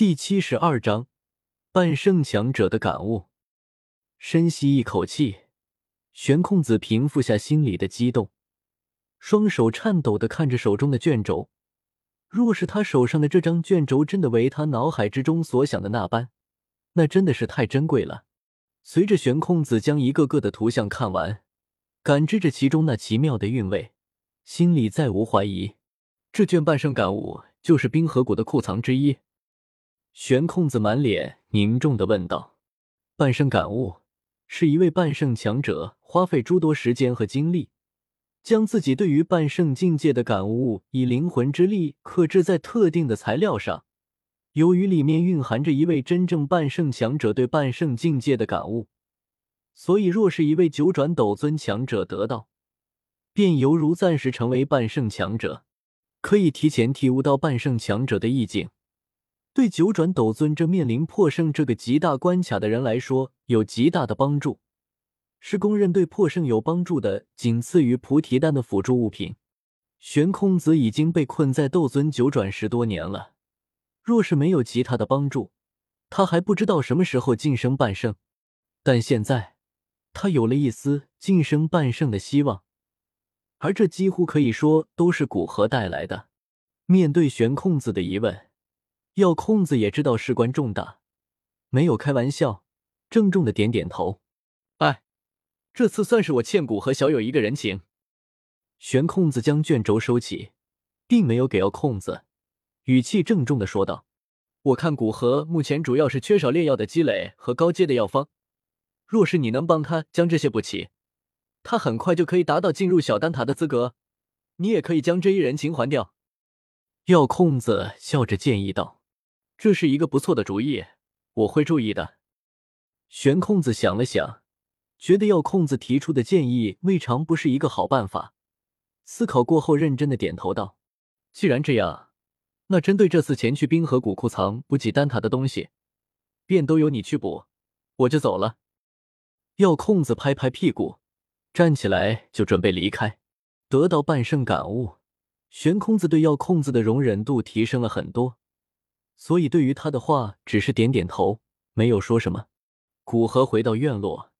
第七十二章半圣强者的感悟。深吸一口气，玄空子平复下心里的激动，双手颤抖的看着手中的卷轴。若是他手上的这张卷轴真的为他脑海之中所想的那般，那真的是太珍贵了。随着玄空子将一个个的图像看完，感知着其中那奇妙的韵味，心里再无怀疑，这卷半圣感悟就是冰河谷的库藏之一。玄空子满脸凝重的问道：“半圣感悟，是一位半圣强者花费诸多时间和精力，将自己对于半圣境界的感悟以灵魂之力刻制在特定的材料上。由于里面蕴含着一位真正半圣强者对半圣境界的感悟，所以若是一位九转斗尊强者得到，便犹如暂时成为半圣强者，可以提前体悟到半圣强者的意境。”对九转斗尊这面临破圣这个极大关卡的人来说，有极大的帮助，是公认对破圣有帮助的，仅次于菩提丹的辅助物品。玄空子已经被困在斗尊九转十多年了，若是没有其他的帮助，他还不知道什么时候晋升半圣。但现在，他有了一丝晋升半圣的希望，而这几乎可以说都是古河带来的。面对玄空子的疑问。药空子也知道事关重大，没有开玩笑，郑重的点点头。哎，这次算是我欠古河小友一个人情。玄空子将卷轴收起，并没有给药空子，语气郑重的说道：“我看古河目前主要是缺少炼药的积累和高阶的药方，若是你能帮他将这些补齐，他很快就可以达到进入小丹塔的资格。你也可以将这一人情还掉。”药空子笑着建议道。这是一个不错的主意，我会注意的。玄空子想了想，觉得药空子提出的建议未尝不是一个好办法。思考过后，认真的点头道：“既然这样，那针对这次前去冰河谷库藏补给丹塔的东西，便都由你去补，我就走了。”药空子拍拍屁股，站起来就准备离开。得到半圣感悟，玄空子对药空子的容忍度提升了很多。所以，对于他的话，只是点点头，没有说什么。古河回到院落，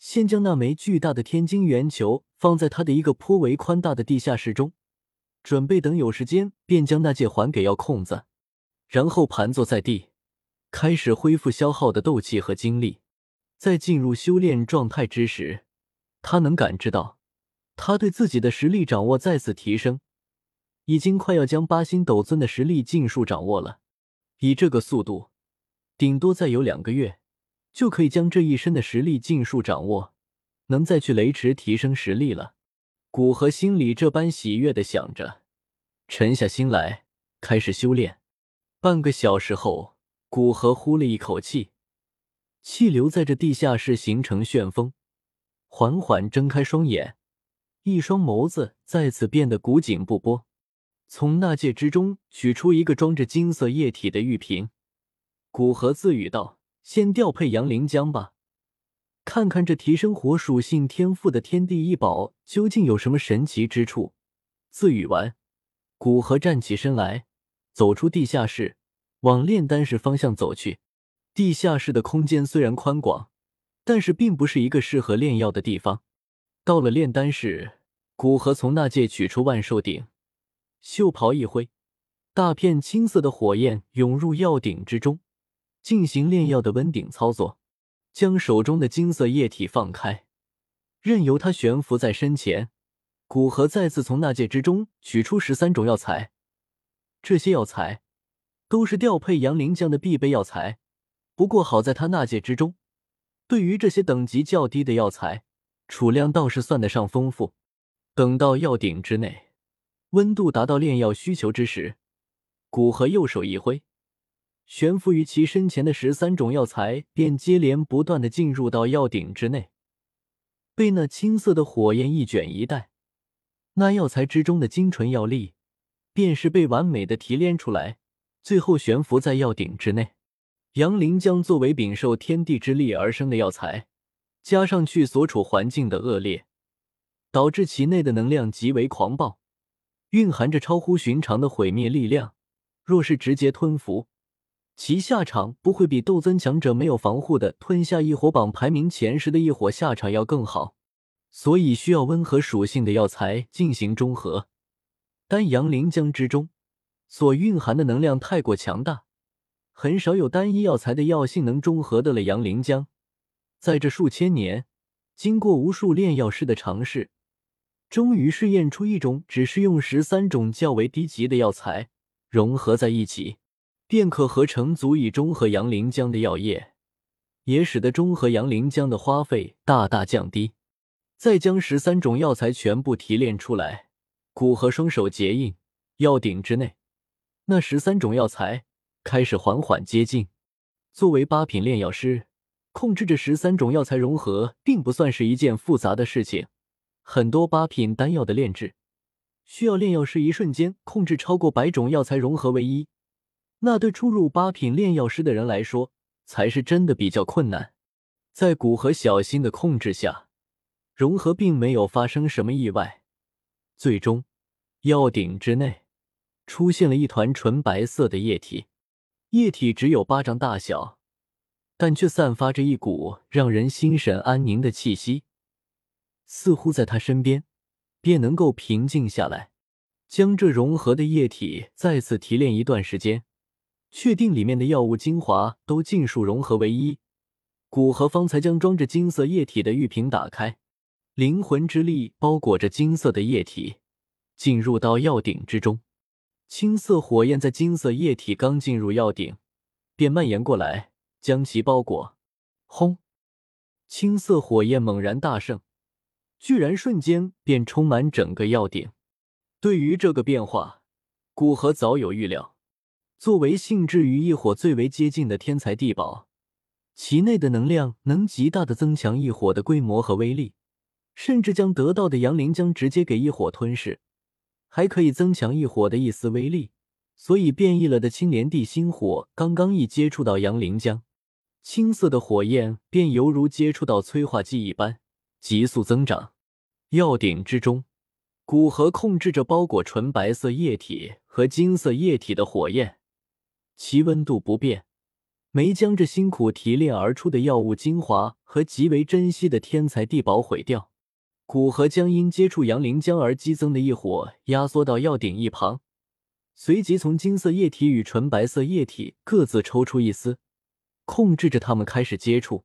先将那枚巨大的天晶圆球放在他的一个颇为宽大的地下室中，准备等有时间便将那戒还给药空子，然后盘坐在地，开始恢复消耗的斗气和精力。在进入修炼状态之时，他能感知到，他对自己的实力掌握再次提升，已经快要将八星斗尊的实力尽数掌握了。以这个速度，顶多再有两个月，就可以将这一身的实力尽数掌握，能再去雷池提升实力了。古河心里这般喜悦的想着，沉下心来开始修炼。半个小时后，古河呼了一口气，气流在这地下室形成旋风，缓缓睁开双眼，一双眸子再次变得古井不波。从纳戒之中取出一个装着金色液体的玉瓶，古河自语道：“先调配阳灵浆吧，看看这提升火属性天赋的天地异宝究竟有什么神奇之处。”自语完，古河站起身来，走出地下室，往炼丹室方向走去。地下室的空间虽然宽广，但是并不是一个适合炼药的地方。到了炼丹室，古河从那戒取出万寿鼎。袖袍一挥，大片青色的火焰涌入药鼎之中，进行炼药的温鼎操作。将手中的金色液体放开，任由它悬浮在身前。古河再次从纳戒之中取出十三种药材，这些药材都是调配阳灵浆的必备药材。不过好在他纳戒之中，对于这些等级较低的药材，储量倒是算得上丰富。等到药鼎之内。温度达到炼药需求之时，古河右手一挥，悬浮于其身前的十三种药材便接连不断的进入到药鼎之内，被那青色的火焰一卷一带，那药材之中的精纯药力便是被完美的提炼出来，最后悬浮在药鼎之内。阳灵浆作为禀受天地之力而生的药材，加上去所处环境的恶劣，导致其内的能量极为狂暴。蕴含着超乎寻常的毁灭力量，若是直接吞服，其下场不会比斗尊强者没有防护的吞下异火榜排名前十的异火下场要更好，所以需要温和属性的药材进行中和。但阳灵浆之中所蕴含的能量太过强大，很少有单一药材的药性能中和的了阳灵浆。在这数千年，经过无数炼药师的尝试，终于试验出一种只是用十三种较为低级的药材融合在一起。便可合成足以中和杨灵浆的药液，也使得中和杨灵浆的花费大大降低。再将十三种药材全部提炼出来，古河双手结印，药鼎之内，那十三种药材开始缓缓接近。作为八品炼药师，控制着十三种药材融合，并不算是一件复杂的事情。很多八品丹药的炼制，需要炼药师一瞬间控制超过百种药材融合为一。那对初入八品炼药师的人来说，才是真的比较困难。在古河小心的控制下，融合并没有发生什么意外。最终，药鼎之内出现了一团纯白色的液体，液体只有巴掌大小，但却散发着一股让人心神安宁的气息，似乎在他身边便能够平静下来。将这融合的液体再次提炼一段时间。确定里面的药物精华都尽数融合为一，古河方才将装着金色液体的玉瓶打开，灵魂之力包裹着金色的液体，进入到药鼎之中。青色火焰在金色液体刚进入药鼎，便蔓延过来，将其包裹。轰！青色火焰猛然大盛，居然瞬间便充满整个药鼎。对于这个变化，古河早有预料。作为性质与异火最为接近的天才地宝，其内的能量能极大的增强异火的规模和威力，甚至将得到的阳灵浆直接给异火吞噬，还可以增强异火的一丝威力。所以变异了的青莲地心火刚刚一接触到阳灵浆，青色的火焰便犹如接触到催化剂一般急速增长。药鼎之中，古河控制着包裹纯白色液体和金色液体的火焰。其温度不变，没将这辛苦提炼而出的药物精华和极为珍惜的天才地宝毁掉。古河将因接触阳灵浆而激增的异火压缩到药鼎一旁，随即从金色液体与纯白色液体各自抽出一丝，控制着它们开始接触。